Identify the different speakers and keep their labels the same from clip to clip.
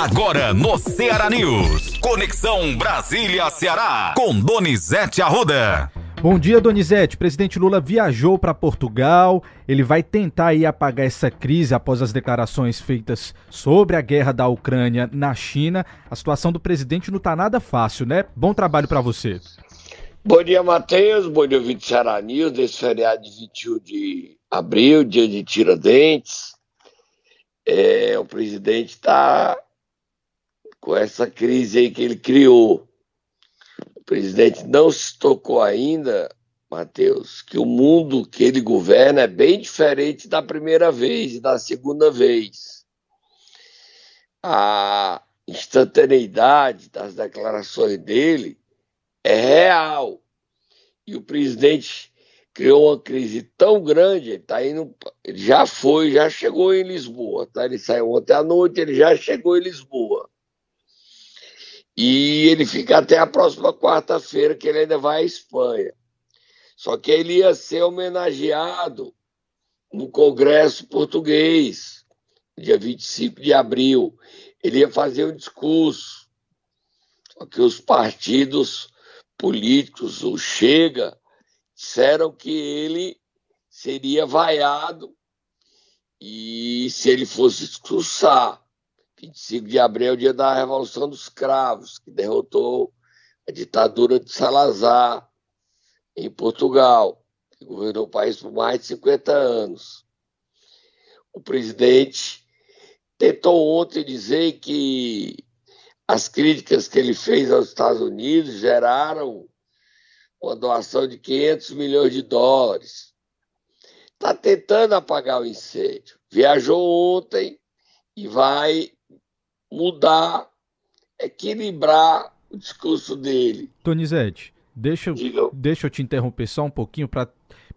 Speaker 1: Agora no Ceará News. Conexão Brasília-Ceará. Com Donizete Arruda.
Speaker 2: Bom dia, Donizete. Presidente Lula viajou para Portugal. Ele vai tentar aí apagar essa crise após as declarações feitas sobre a guerra da Ucrânia na China. A situação do presidente não está nada fácil, né? Bom trabalho para você.
Speaker 3: Bom dia, Matheus. Bom dia, ouvinte Ceará News, desse feriado de 21 de abril, dia de Tiradentes. É, o presidente está com essa crise aí que ele criou. O presidente não se tocou ainda, Matheus, que o mundo que ele governa é bem diferente da primeira vez e da segunda vez. A instantaneidade das declarações dele é real. E o presidente criou uma crise tão grande, ele tá indo, ele já foi, já chegou em Lisboa, tá? Ele saiu ontem à noite, ele já chegou em Lisboa. E ele fica até a próxima quarta-feira, que ele ainda vai à Espanha. Só que ele ia ser homenageado no Congresso Português, dia 25 de abril. Ele ia fazer um discurso. Só que os partidos políticos, o Chega, disseram que ele seria vaiado e se ele fosse expulsar. 25 de abril é o dia da Revolução dos Cravos, que derrotou a ditadura de Salazar em Portugal, que governou o país por mais de 50 anos. O presidente tentou ontem dizer que as críticas que ele fez aos Estados Unidos geraram uma doação de 500 milhões de dólares. Está tentando apagar o incêndio. Viajou ontem e vai mudar, equilibrar o discurso dele.
Speaker 2: Donizete, deixa, deixa eu te interromper só um pouquinho para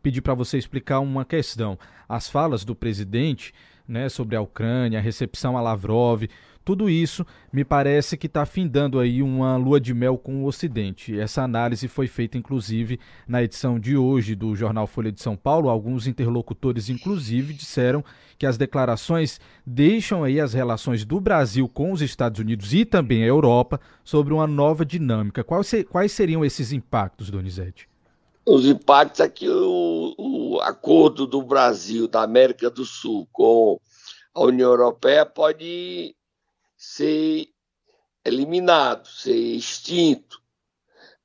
Speaker 2: pedir para você explicar uma questão. As falas do presidente né, sobre a Ucrânia, a recepção a Lavrov, tudo isso me parece que está findando aí uma lua de mel com o Ocidente. Essa análise foi feita, inclusive, na edição de hoje do jornal Folha de São Paulo. Alguns interlocutores, inclusive, disseram que as declarações deixam aí as relações do Brasil com os Estados Unidos e também a Europa sobre uma nova dinâmica. Quais, seriam esses impactos, Donizete?
Speaker 3: Os impactos é que o, o acordo do Brasil, da América do Sul, com a União Europeia pode ser eliminado, ser extinto.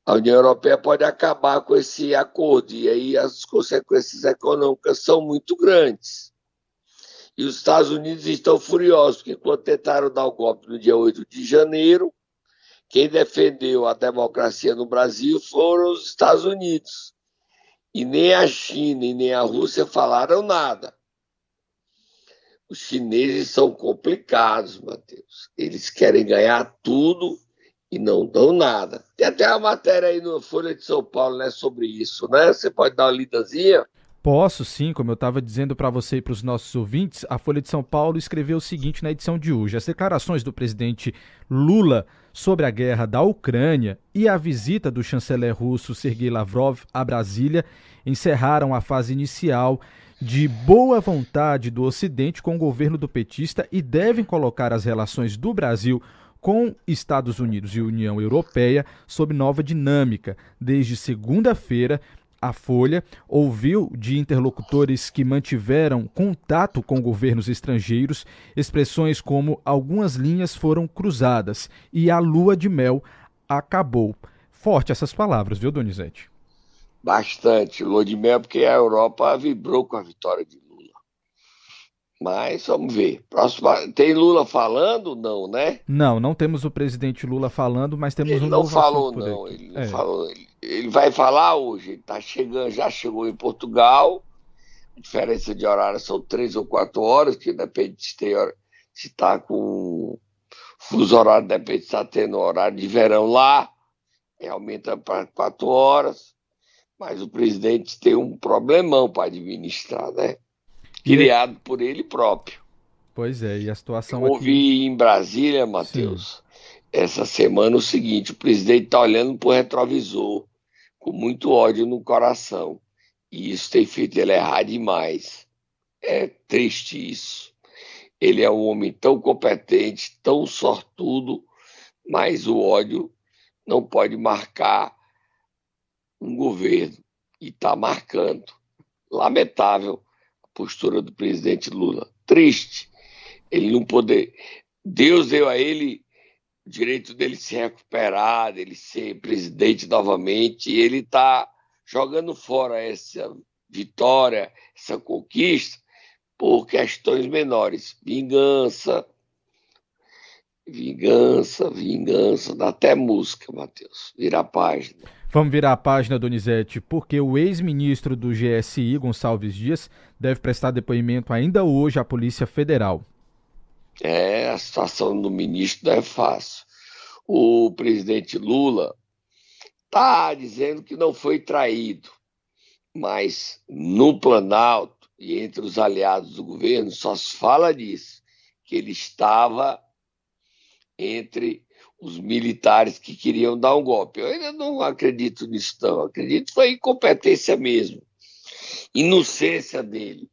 Speaker 3: A União Europeia pode acabar com esse acordo, e aí as consequências econômicas são muito grandes. E os Estados Unidos estão furiosos, porque quando tentaram dar o golpe no dia 8 de janeiro, quem defendeu a democracia no Brasil foram os Estados Unidos. E nem a China e nem a Rússia falaram nada. Os chineses são complicados, Matheus. Eles querem ganhar tudo e não dão nada. Tem até uma matéria aí no Folha de São Paulo né, sobre isso, né? Você pode dar uma lidazinha?
Speaker 2: Posso sim, como eu estava dizendo para você e para os nossos ouvintes, a Folha de São Paulo escreveu o seguinte na edição de hoje: as declarações do presidente Lula sobre a guerra da Ucrânia e a visita do chanceler russo Sergei Lavrov a Brasília encerraram a fase inicial de boa vontade do Ocidente com o governo do petista e devem colocar as relações do Brasil com Estados Unidos e União Europeia sob nova dinâmica. Desde segunda-feira, a Folha ouviu de interlocutores que mantiveram contato com governos estrangeiros expressões como algumas linhas foram cruzadas e a lua de mel acabou. Forte essas palavras, viu, Donizete?
Speaker 3: Bastante lua de mel, porque a Europa vibrou com a vitória de Lula. Mas vamos ver. Próximo, tem Lula falando? Não, né?
Speaker 2: Não, não temos o presidente Lula falando, mas temos
Speaker 3: ele
Speaker 2: um
Speaker 3: não falou, não. Ele não é. falou. Ele, ele, vai falar hoje. Ele tá chegando, já chegou em Portugal. A diferença de horário são três ou quatro horas, que depende se tem se está com fuso horário, depende se está tendo horário de verão lá, aumenta para quatro horas. Mas o presidente tem um problemão para administrar, né? Criado e... por ele próprio.
Speaker 2: Pois é, e a situação
Speaker 3: Eu ouvi aqui... em Brasília, Matheus, essa semana o seguinte: o presidente está olhando para o retrovisor com muito ódio no coração. E isso tem feito ele errar demais. É triste isso. Ele é um homem tão competente, tão sortudo, mas o ódio não pode marcar um governo e está marcando. Lamentável a postura do presidente Lula. Triste. Ele não poder. Deus deu a ele o direito dele se recuperar, dele ser presidente novamente, e ele está jogando fora essa vitória, essa conquista, por questões menores. Vingança, vingança, vingança, dá até música, Matheus. Vira a página.
Speaker 2: Vamos virar a página, Donizete, porque o ex-ministro do GSI, Gonçalves Dias, deve prestar depoimento ainda hoje à Polícia Federal.
Speaker 3: É, a situação do ministro não é fácil. O presidente Lula está dizendo que não foi traído, mas no Planalto e entre os aliados do governo só se fala disso, que ele estava entre os militares que queriam dar um golpe. Eu ainda não acredito nisso, não. Acredito foi incompetência mesmo, inocência dele.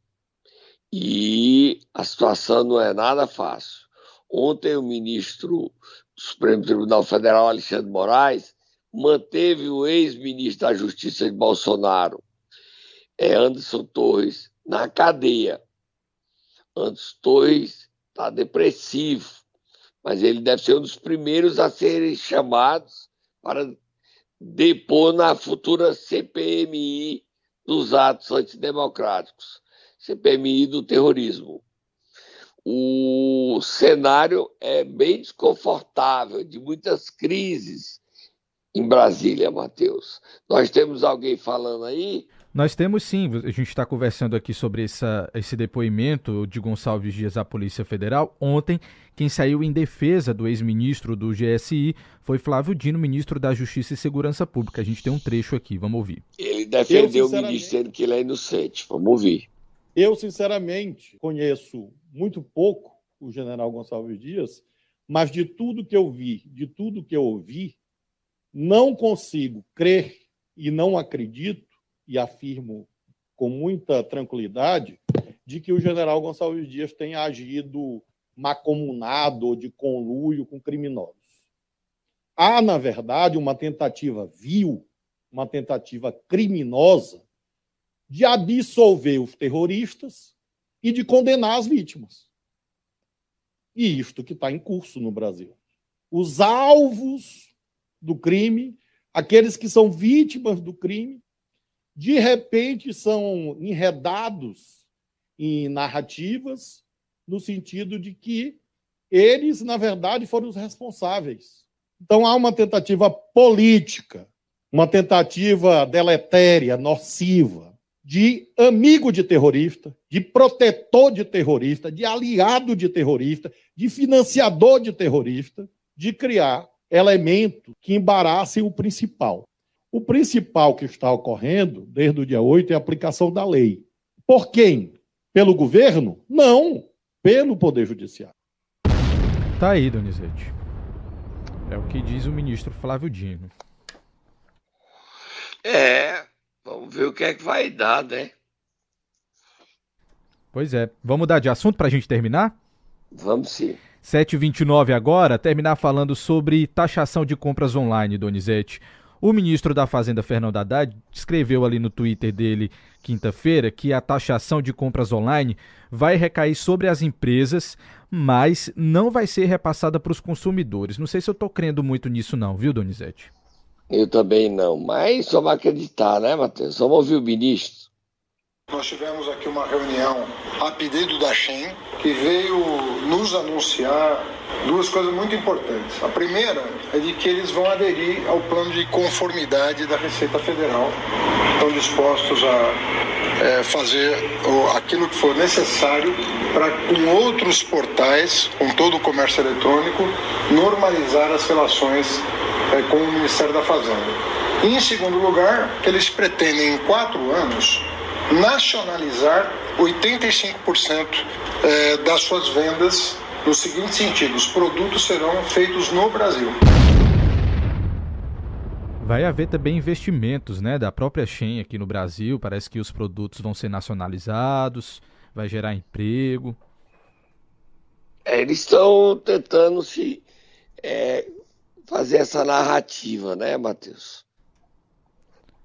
Speaker 3: E a situação não é nada fácil. Ontem o ministro do Supremo Tribunal Federal, Alexandre Moraes, manteve o ex-ministro da Justiça de Bolsonaro, é Anderson Torres, na cadeia. Anderson Torres está depressivo, mas ele deve ser um dos primeiros a serem chamados para depor na futura CPMI dos atos antidemocráticos, CPMI do terrorismo. O cenário é bem desconfortável, de muitas crises em Brasília, Matheus. Nós temos alguém falando aí
Speaker 2: nós temos sim, a gente está conversando aqui sobre essa, esse depoimento de Gonçalves Dias à Polícia Federal. Ontem, quem saiu em defesa do ex-ministro do GSI foi Flávio Dino, ministro da Justiça e Segurança Pública. A gente tem um trecho aqui, vamos ouvir.
Speaker 3: Ele defendeu o ministro que ele é inocente, vamos ouvir.
Speaker 4: Eu, sinceramente, conheço muito pouco o general Gonçalves Dias, mas de tudo que eu vi, de tudo que eu ouvi, não consigo crer e não acredito e afirmo com muita tranquilidade, de que o general Gonçalves Dias tenha agido macomunado ou de conluio com criminosos. Há, na verdade, uma tentativa vil, uma tentativa criminosa de absolver os terroristas e de condenar as vítimas. E isto que está em curso no Brasil. Os alvos do crime, aqueles que são vítimas do crime, de repente são enredados em narrativas no sentido de que eles, na verdade, foram os responsáveis. Então há uma tentativa política, uma tentativa deletéria, nociva, de amigo de terrorista, de protetor de terrorista, de aliado de terrorista, de financiador de terrorista, de criar elementos que embaraçem o principal. O principal que está ocorrendo desde o dia 8 é a aplicação da lei. Por quem? Pelo governo? Não, pelo Poder Judiciário.
Speaker 2: Tá aí, Donizete. É o que diz o ministro Flávio Dino.
Speaker 3: É, vamos ver o que é que vai dar, né?
Speaker 2: Pois é. Vamos mudar de assunto para a gente terminar?
Speaker 3: Vamos sim.
Speaker 2: 7h29 agora, terminar falando sobre taxação de compras online, Donizete. O ministro da Fazenda, Fernando Haddad, escreveu ali no Twitter dele, quinta-feira, que a taxação de compras online vai recair sobre as empresas, mas não vai ser repassada para os consumidores. Não sei se eu estou crendo muito nisso, não, viu, Donizete?
Speaker 3: Eu também não, mas só vai acreditar, né, Matheus? Vamos ouvir o ministro.
Speaker 5: Nós tivemos aqui uma reunião a pedido da Shen, que veio nos anunciar duas coisas muito importantes. A primeira é de que eles vão aderir ao plano de conformidade da Receita Federal. Estão dispostos a é, fazer aquilo que for necessário para, com outros portais, com todo o comércio eletrônico, normalizar as relações é, com o Ministério da Fazenda. E, em segundo lugar, que eles pretendem, em quatro anos, nacionalizar 85% é, das suas vendas no seguinte sentido: os produtos serão feitos no Brasil.
Speaker 2: Vai haver também investimentos né, da própria Shen aqui no Brasil. Parece que os produtos vão ser nacionalizados, vai gerar emprego.
Speaker 3: É, eles estão tentando se é, fazer essa narrativa, né, Matheus?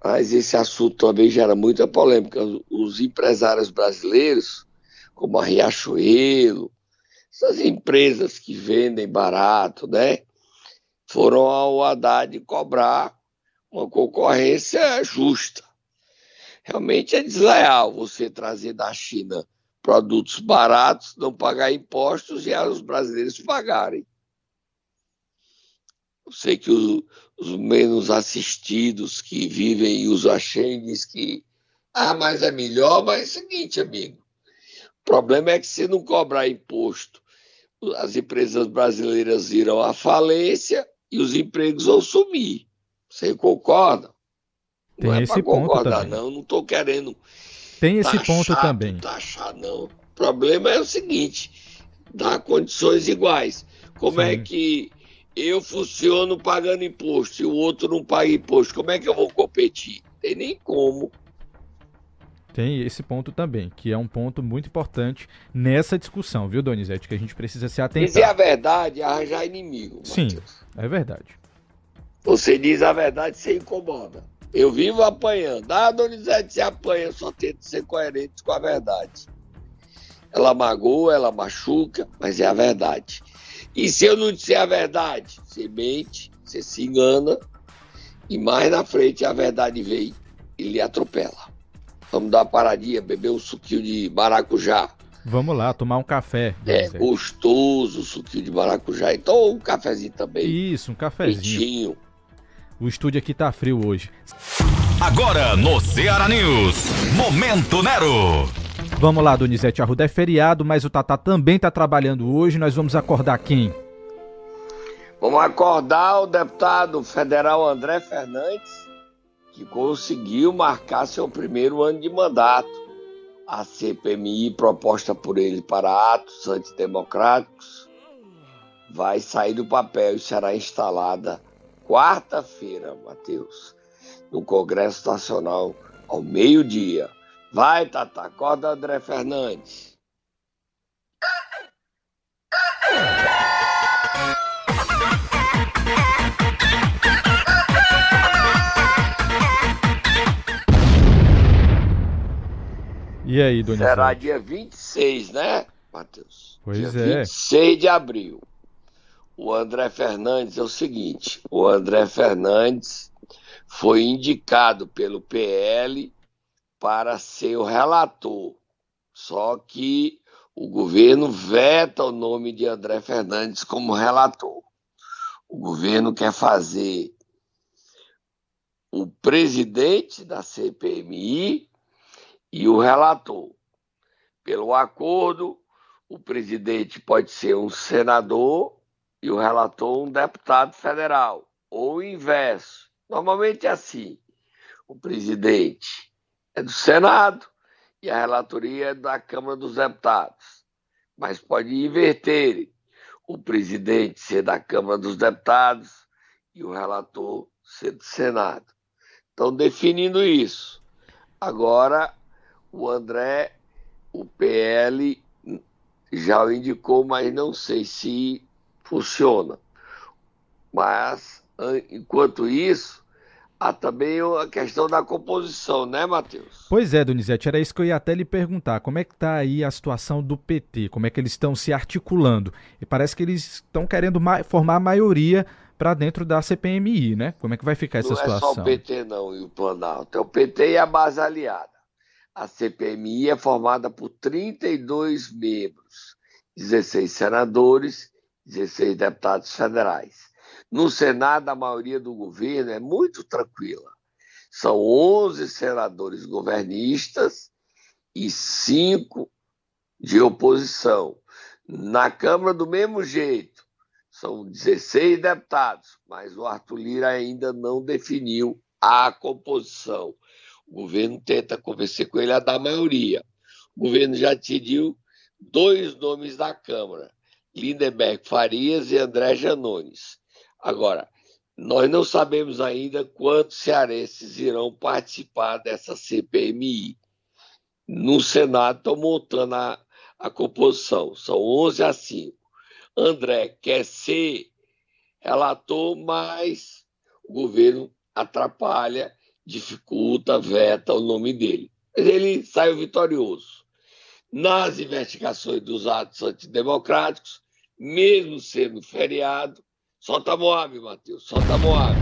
Speaker 3: Mas esse assunto também gera muita polêmica. Os empresários brasileiros, como a Riachuelo, essas empresas que vendem barato, né? Foram ao Haddad cobrar uma concorrência justa. Realmente é desleal você trazer da China produtos baratos, não pagar impostos e os brasileiros pagarem. Sei que os, os menos assistidos que vivem e usam a Shen diz que ah, mas é melhor, mas é o seguinte, amigo. O problema é que se não cobrar imposto, as empresas brasileiras irão à falência e os empregos vão sumir. Você concorda?
Speaker 2: Tem não é esse ponto concordar, também.
Speaker 3: não. Não estou querendo.
Speaker 2: Tem esse taxar, ponto também.
Speaker 3: Taxar, não. O problema é o seguinte: dar condições iguais. Como é Sim. é que eu funciono pagando imposto e o outro não paga imposto? Como é que eu vou competir? Tem nem como.
Speaker 2: Tem esse ponto também, que é um ponto muito importante nessa discussão, viu, Donizete? Que a gente precisa se atentar.
Speaker 3: Dizer a verdade arranjar inimigo.
Speaker 2: Sim, é verdade.
Speaker 3: Você diz a verdade, você incomoda. Eu vivo apanhando. Ah, Donizete, se apanha, só tento ser coerente com a verdade. Ela magoa, ela machuca, mas é a verdade. E se eu não disser a verdade, você mente, você se engana, e mais na frente a verdade vem e lhe atropela. Vamos dar uma paradinha, beber um suquinho de maracujá.
Speaker 2: Vamos lá, tomar um café.
Speaker 3: É gostoso o suquinho de maracujá. Então um cafezinho também.
Speaker 2: Isso, um cafezinho. Quentinho. O estúdio aqui tá frio hoje.
Speaker 1: Agora no Ceará News, Momento Nero.
Speaker 2: Vamos lá, Donizete Arruda. É feriado, mas o Tatá também tá trabalhando hoje. Nós vamos acordar quem?
Speaker 3: Vamos acordar o deputado federal André Fernandes, que conseguiu marcar seu primeiro ano de mandato. A CPMI, proposta por ele para atos antidemocráticos, vai sair do papel e será instalada quarta-feira, Matheus, no Congresso Nacional, ao meio-dia. Vai, Tata, acorda André Fernandes.
Speaker 2: E aí, Dona
Speaker 3: Será dia 26, né, Matheus?
Speaker 2: Pois
Speaker 3: dia
Speaker 2: é.
Speaker 3: 26 de abril o André Fernandes é o seguinte: o André Fernandes foi indicado pelo PL para ser o relator. Só que o governo veta o nome de André Fernandes como relator. O governo quer fazer o presidente da CPMI e o relator. Pelo acordo, o presidente pode ser um senador e o relator um deputado federal, ou o inverso. Normalmente é assim: o presidente é do Senado e a relatoria é da Câmara dos Deputados. Mas pode inverter o presidente ser da Câmara dos Deputados e o relator ser do Senado. Então, definindo isso, agora o André, o PL já o indicou, mas não sei se funciona. Mas, enquanto isso, há também a questão da composição, né, Matheus?
Speaker 2: Pois é, Donizete, era isso que eu ia até lhe perguntar. Como é que está aí a situação do PT? Como é que eles estão se articulando? E parece que eles estão querendo formar a maioria para dentro da CPMI, né? Como é que vai ficar essa
Speaker 3: não
Speaker 2: situação?
Speaker 3: Não é só o PT não e o Planalto, é o PT e a base aliada. A CPMI é formada por 32 membros, 16 senadores 16 deputados federais. No Senado, a maioria do governo é muito tranquila. São 11 senadores governistas e 5 de oposição. Na Câmara, do mesmo jeito, são 16 deputados, mas o Arthur Lira ainda não definiu a composição. O governo tenta convencer com ele a dar maioria. O governo já decidiu dois nomes da Câmara Lindenberg Farias e André Janones. Agora, nós não sabemos ainda quantos cearenses irão participar dessa CPMI. No Senado estão montando a, a composição, são 11 a 5. André quer ser relator, mas o governo atrapalha, dificulta, veta o nome dele. Mas ele saiu vitorioso. Nas investigações dos atos antidemocráticos, mesmo sendo feriado, solta Moab, Matheus, solta Moab.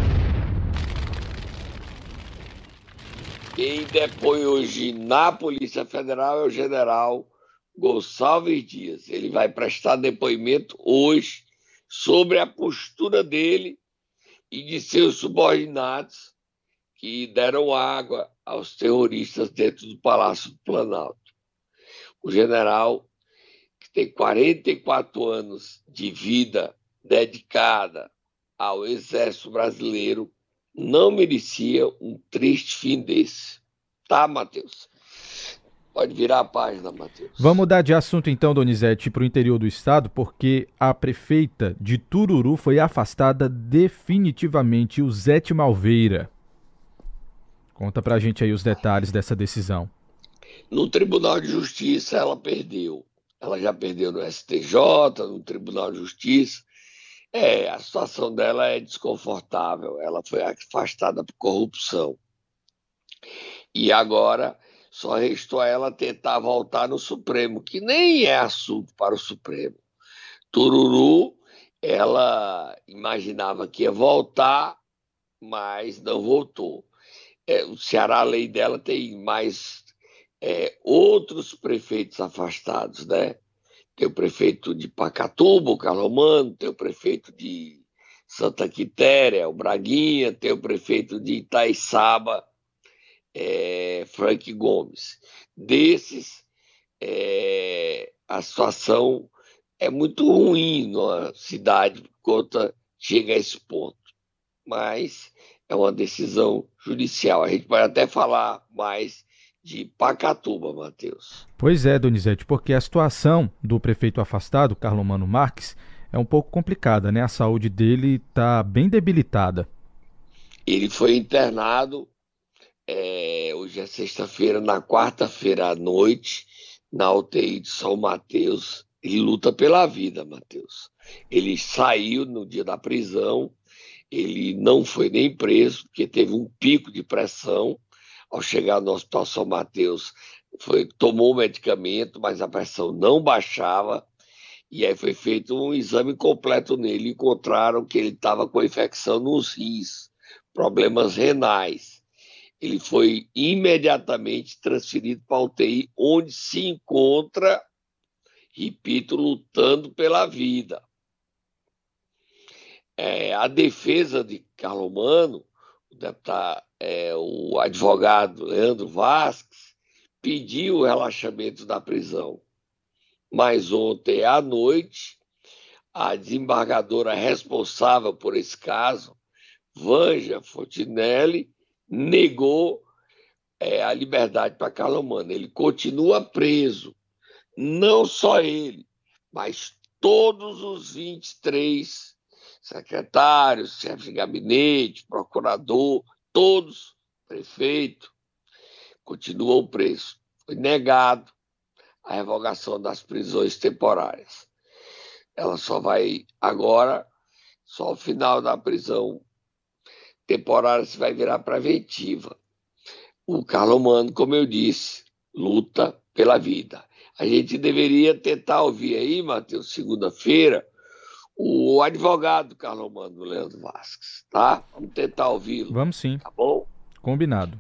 Speaker 3: Quem depõe hoje na Polícia Federal é o general Gonçalves Dias. Ele vai prestar depoimento hoje sobre a postura dele e de seus subordinados que deram água aos terroristas dentro do Palácio do Planalto. O general, que tem 44 anos de vida dedicada ao Exército Brasileiro, não merecia um triste fim desse. Tá, Matheus? Pode virar a página, Matheus.
Speaker 2: Vamos mudar de assunto então, Donizete, para o interior do estado, porque a prefeita de Tururu foi afastada definitivamente, o Zete Malveira. Conta pra gente aí os detalhes dessa decisão.
Speaker 3: No Tribunal de Justiça ela perdeu. Ela já perdeu no STJ, no Tribunal de Justiça. É, a situação dela é desconfortável. Ela foi afastada por corrupção. E agora só restou a ela tentar voltar no Supremo, que nem é assunto para o Supremo. Tururu, ela imaginava que ia voltar, mas não voltou. É, o Ceará, a lei dela tem mais é, outros prefeitos afastados, né? Tem o prefeito de Pacatuba, o Calomano, tem o prefeito de Santa Quitéria, o Braguinha, tem o prefeito de Itaiçaba, é, Frank Gomes. Desses, é, a situação é muito ruim na cidade quando chega a esse ponto. Mas é uma decisão judicial. A gente pode até falar mais de Pacatuba, Matheus.
Speaker 2: Pois é, Donizete, porque a situação do prefeito afastado, Carlomano Marques, é um pouco complicada, né? A saúde dele está bem debilitada.
Speaker 3: Ele foi internado é, hoje é sexta-feira, na quarta-feira à noite, na UTI de São Mateus, ele luta pela vida, Mateus. Ele saiu no dia da prisão, ele não foi nem preso, porque teve um pico de pressão. Ao chegar no Hospital São Mateus, foi, tomou o medicamento, mas a pressão não baixava. E aí foi feito um exame completo nele. Encontraram que ele estava com infecção nos rins, problemas renais ele foi imediatamente transferido para a UTI, onde se encontra, repito, lutando pela vida. É, a defesa de Carlomano, o, deputado, é, o advogado Leandro Vasques, pediu o relaxamento da prisão. Mas ontem à noite, a desembargadora responsável por esse caso, Vanja Fontinelli, negou é, a liberdade para Calomano. Ele continua preso. Não só ele, mas todos os 23 secretários, chefe de gabinete, procurador, todos, prefeito, continuam presos. Foi negado a revogação das prisões temporárias. Ela só vai agora, só ao final da prisão temporária se vai virar preventiva. O Carlomano, como eu disse, luta pela vida. A gente deveria tentar ouvir aí, Matheus, segunda-feira, o advogado Carlomano, Leandro Vasques, tá? Vamos tentar ouvi-lo.
Speaker 2: Vamos sim.
Speaker 3: Tá bom?
Speaker 2: Combinado.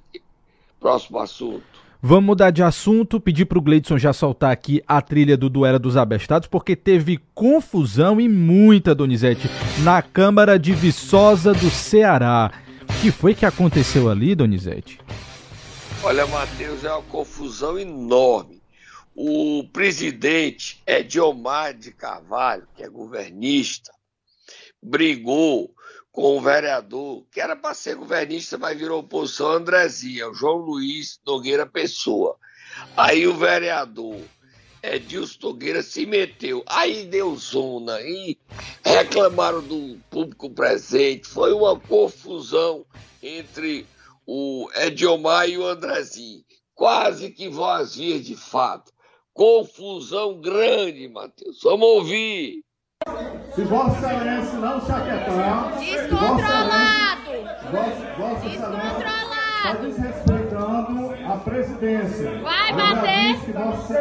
Speaker 3: Próximo assunto.
Speaker 2: Vamos mudar de assunto, pedir para o Gleidson já soltar aqui a trilha do Duelo dos Abestados, porque teve confusão e muita, Donizete, na Câmara de Viçosa do Ceará. O que foi que aconteceu ali, Donizete?
Speaker 3: Olha, Matheus, é uma confusão enorme. O presidente Ediomar de Carvalho, que é governista, brigou com o vereador, que era para ser governista, mas virou oposição, Andrezinha, o João Luiz Nogueira Pessoa. Aí o vereador Edilson Nogueira se meteu. Aí deu zona, e reclamaram do público presente. Foi uma confusão entre o Ediomar e o Andrezinho. Quase que voz de fato. Confusão grande, Matheus. Vamos ouvir.
Speaker 6: Se Vossa Excelência não se aquietar.
Speaker 7: Descontrolado!
Speaker 6: Vossa, Vossa Excelência está
Speaker 7: Descontrolado!
Speaker 6: desrespeitando a presidência.
Speaker 7: Vai
Speaker 6: Eu
Speaker 7: bater.
Speaker 6: Vossa,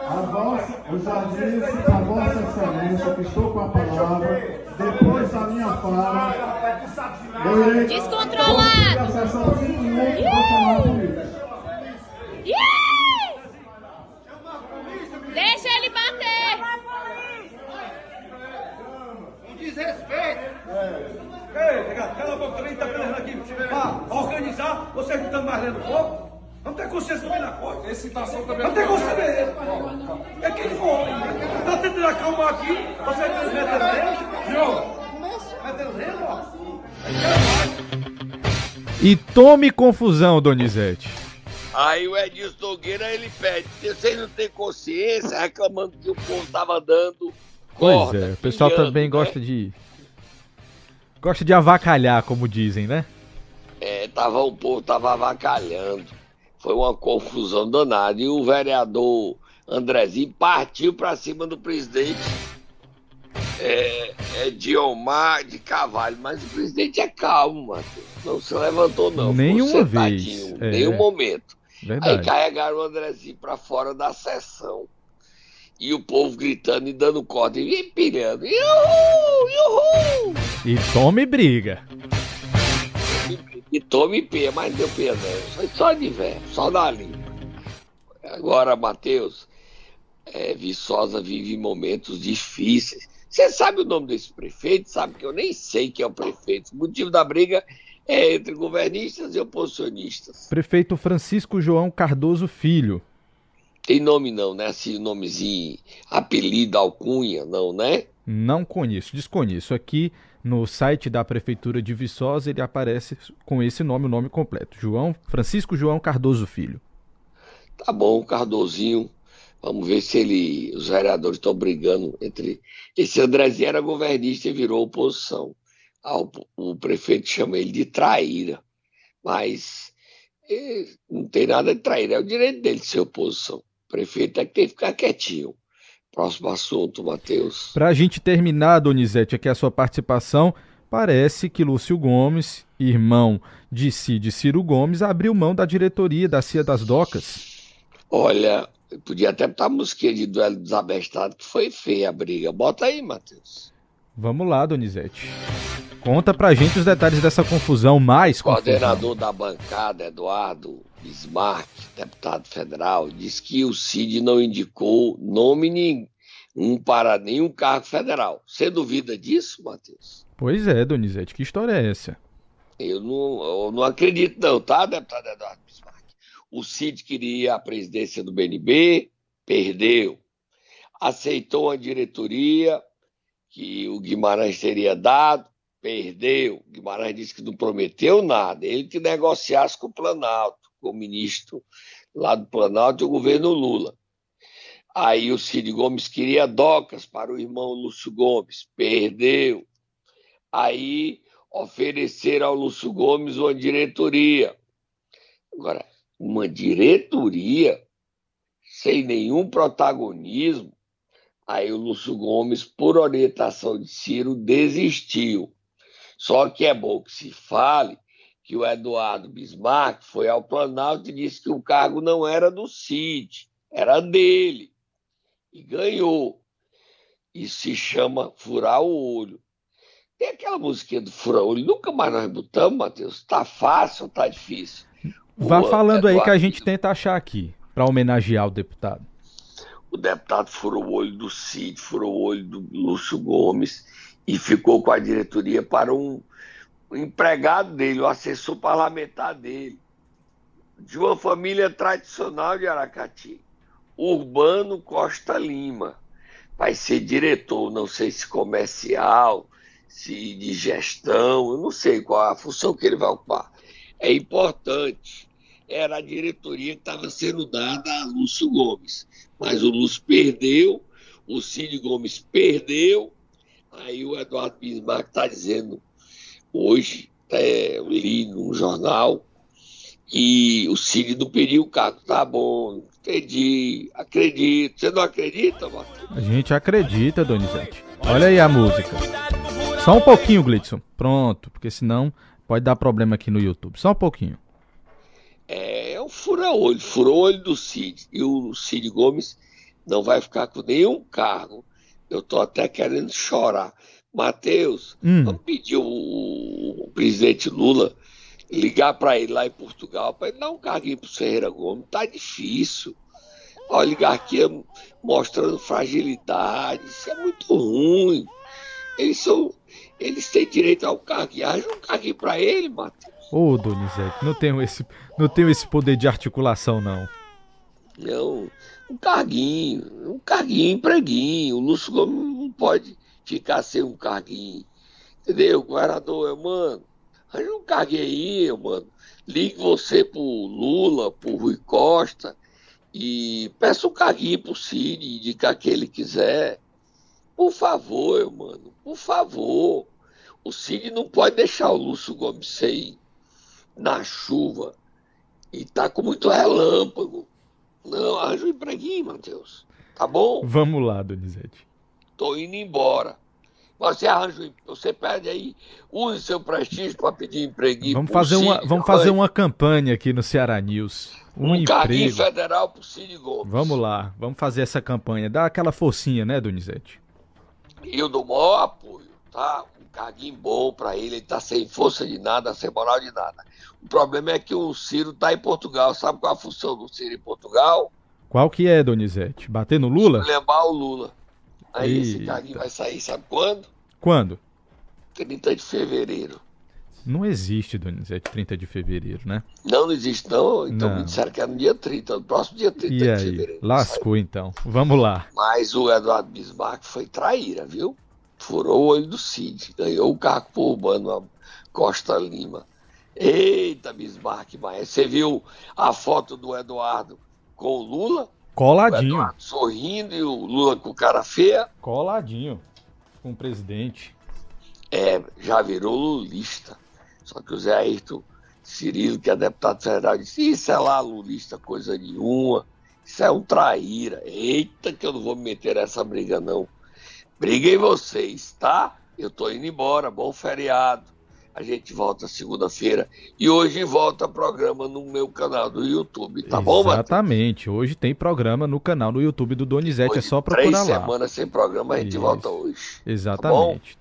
Speaker 6: a vossa, eu já disse a Vossa Excelência que estou com a palavra. Depois da minha fala, eu irei.
Speaker 7: Descontrolado.
Speaker 6: A sessão minutos por isso.
Speaker 7: Ih! Deixa ele bater!
Speaker 8: Ei, negado, cala a boca também, tá peleando aqui. Pra organizar, vocês não estão mais lendo fogo? Vamos ter consciência também na coisa. Excitação também. Vamos ter consciência. É quem foi. Tá tentando acalmar aqui, vocês estão metendo renda. Viu? Metendo renda, ó.
Speaker 2: E tome confusão, Donizete.
Speaker 3: Aí o Edilson Nogueira ele pede. Vocês não têm consciência, reclamando que o povo tava dando.
Speaker 2: Pois é, o pessoal também
Speaker 3: né?
Speaker 2: gosta de. Gosta de avacalhar, como dizem, né?
Speaker 3: É, tava, o povo tava avacalhando. Foi uma confusão danada. E o vereador Andrezinho partiu pra cima do presidente é, é Diomar de Cavalho. Mas o presidente é calmo, Matheus. Não se levantou, não.
Speaker 2: Nenhuma
Speaker 3: sentadinho,
Speaker 2: vez, é.
Speaker 3: Nenhum momento. Aí
Speaker 2: Verdade.
Speaker 3: carregaram o Andrezinho pra fora da sessão. E o povo gritando e dando corda e empilhando. Iuhu! Iuhu!
Speaker 2: E tome briga.
Speaker 3: E tome pé, mas deu pé não. Foi só de velho, só da limpa. Agora, Matheus, é, Viçosa vive momentos difíceis. Você sabe o nome desse prefeito? Sabe que eu nem sei quem é o prefeito. O motivo da briga é entre governistas e oposicionistas.
Speaker 2: Prefeito Francisco João Cardoso Filho.
Speaker 3: Tem nome não, né? Assim, nomezinho, apelido, alcunha, não, né?
Speaker 2: Não conheço, desconheço. Aqui no site da Prefeitura de Viçosa ele aparece com esse nome, o nome completo. João Francisco João Cardoso Filho.
Speaker 3: Tá bom, Cardozinho. Vamos ver se ele. Os vereadores estão brigando entre. Esse Andrezinho era governista e virou oposição. Ah, o, o prefeito chama ele de traíra. Mas eh, não tem nada de traíra, é o direito dele de ser oposição. Prefeito é que tem que ficar quietinho. Próximo assunto, Matheus.
Speaker 2: Para a gente terminar, Donizete, aqui a sua participação, parece que Lúcio Gomes, irmão de Cid Ciro Gomes, abriu mão da diretoria da Cia das Docas.
Speaker 3: Olha, podia até botar a musiquinha de duelo desabestado, que foi feia a briga. Bota aí, Matheus.
Speaker 2: Vamos lá, Donizete. Conta pra gente os detalhes dessa confusão mais confusão.
Speaker 3: Coordenador da bancada, Eduardo Bismarck, deputado federal, diz que o Cid não indicou nome nenhum para nenhum cargo federal. Você duvida disso, Matheus?
Speaker 2: Pois é, Donizete, que história é essa?
Speaker 3: Eu não, eu não acredito não, tá, deputado Eduardo Bismarck? O Cid queria a presidência do BNB, perdeu. Aceitou a diretoria que o Guimarães teria dado, perdeu. Guimarães disse que não prometeu nada, ele que negociasse com o Planalto, o ministro lá do Planalto o governo Lula. Aí o Cid Gomes queria docas para o irmão Lúcio Gomes, perdeu. Aí ofereceram ao Lúcio Gomes uma diretoria. Agora, uma diretoria sem nenhum protagonismo, aí o Lúcio Gomes, por orientação de Ciro, desistiu. Só que é bom que se fale que o Eduardo Bismarck foi ao Planalto e disse que o cargo não era do Cid, era dele. E ganhou. Isso se chama furar o olho. Tem aquela musiquinha do fura olho, nunca mais nós botamos, Matheus. Tá fácil ou tá difícil?
Speaker 2: Vá
Speaker 3: O
Speaker 2: falando aí que a
Speaker 3: Eduardo
Speaker 2: gente tenta achar aqui, para homenagear o deputado.
Speaker 3: o deputado furou o olho do Cid, furou o olho do Lúcio Gomes e ficou com a diretoria para um, um empregado dele, o assessor parlamentar dele, de uma família tradicional de Aracati, Urbano Costa Lima. Vai ser diretor, não sei se comercial, se de gestão, eu não sei qual a função que ele vai ocupar. É importante. Era a diretoria que estava sendo dada a Lúcio Gomes mas o Lúcio perdeu, o Cid Gomes perdeu, aí o Eduardo Bismarck está dizendo hoje, é, eu li num jornal, e o Cid não pediu o cargo. Tá bom, entendi, acredito. Você não acredita, Marcos?
Speaker 2: A gente acredita, Donizete. Olha aí a música. Só um pouquinho, Glitson. Pronto, porque senão pode dar problema aqui no YouTube. Só um pouquinho.
Speaker 3: É, é um fura-olho, fura-olho do Cid. E o Cid Gomes não vai ficar com nenhum cargo. Eu tô até querendo chorar. Matheus,
Speaker 2: Hum.
Speaker 3: vamos pedir o, o presidente Lula ligar para ele lá em Portugal para ele dar um carguinho pro Ferreira Gomes. Tá difícil. A oligarquia mostrando fragilidade. Isso é muito ruim. Eles são. Eles têm direito ao carguinho. Arranja um carguinho para ele, Matheus.
Speaker 2: Ô, Donizete, não tenho esse, não tenho esse poder de articulação, não.
Speaker 3: Não, um carguinho, um carguinho, empreguinho. O Lúcio Gomes não pode ficar sem um carguinho. Entendeu? Governador, mano, arranja um carguinho aí, mano. Ligue você pro Lula, pro Rui Costa e peça um carguinho pro Cid, indicar que ele quiser. Por favor, mano, por favor. O Cid não pode deixar o Lúcio Gomes sem na chuva. E tá com muito relâmpago. Não, arranja um empreguinho, Matheus. Tá bom?
Speaker 2: Vamos lá, Donizete.
Speaker 3: Tô indo embora. Você arranja, você pede aí, use seu prestígio para pedir empreguinho.
Speaker 2: Vamos fazer uma, vamos fazer uma campanha aqui no Ceará News. Um,
Speaker 3: um
Speaker 2: emprego.
Speaker 3: federal pro Cid Gomes.
Speaker 2: Vamos lá, vamos fazer essa campanha. Dá aquela forcinha, né, Donizete?
Speaker 3: Eu dou maior apoio, tá? Um carguinho bom para ele, ele tá sem força de nada, sem moral de nada. O problema é que o Ciro tá em Portugal. Sabe qual a função do Ciro em Portugal?
Speaker 2: Qual que é, Donizete? Bater no Lula?
Speaker 3: Levar o Lula. Aí esse
Speaker 2: Eita.
Speaker 3: carguinho vai sair, sabe quando?
Speaker 2: Quando?
Speaker 3: 30 de fevereiro.
Speaker 2: Não existe, Donizete, 30 de fevereiro, né?
Speaker 3: Não, não existe não. Então
Speaker 2: Não.
Speaker 3: me disseram que era no dia 30, no próximo dia 30
Speaker 2: E
Speaker 3: de
Speaker 2: aí?
Speaker 3: fevereiro.
Speaker 2: Lascou então. Vamos lá.
Speaker 3: Mas o Eduardo Bismarck foi traíra, viu? Furou o olho do Cid, ganhou o cargo por Urbano Costa Lima. Eita, Bismarck, mas você viu a foto do Eduardo com o Lula? O
Speaker 2: Coladinho.
Speaker 3: Eduardo sorrindo e o Lula com cara feia?
Speaker 2: Coladinho. Com o presidente.
Speaker 3: É, já virou lulista. Só que o Zé Ayrton Cirilo, que é deputado federal, disse: Isso é lá lulista, coisa nenhuma. Isso é um traíra. Eita, que eu não vou me meter nessa briga, não. Briguem vocês, tá? Eu tô indo embora. Bom feriado. A gente volta segunda-feira. E hoje volta programa no meu canal do YouTube, tá bom, Matheus?
Speaker 2: Exatamente. Hoje tem programa no canal no YouTube do Donizete. É
Speaker 3: Hoje,
Speaker 2: só
Speaker 3: Três
Speaker 2: procurar lá.
Speaker 3: semanas sem programa, a gente
Speaker 2: Isso.
Speaker 3: volta hoje.
Speaker 2: Exatamente.